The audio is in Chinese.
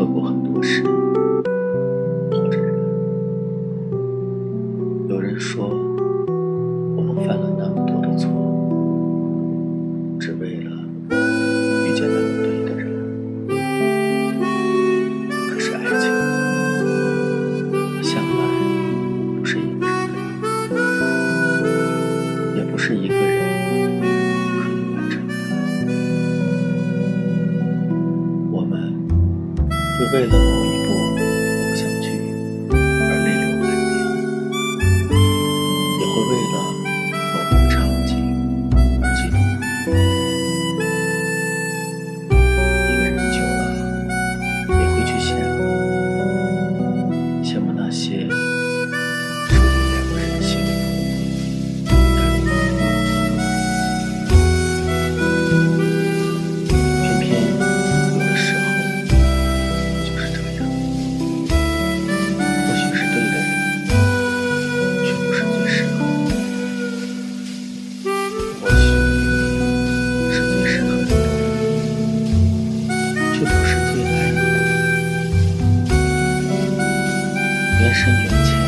做过很多事或者人有人说我们犯了那么多的错是为了。就不是最爱你的人缘深缘浅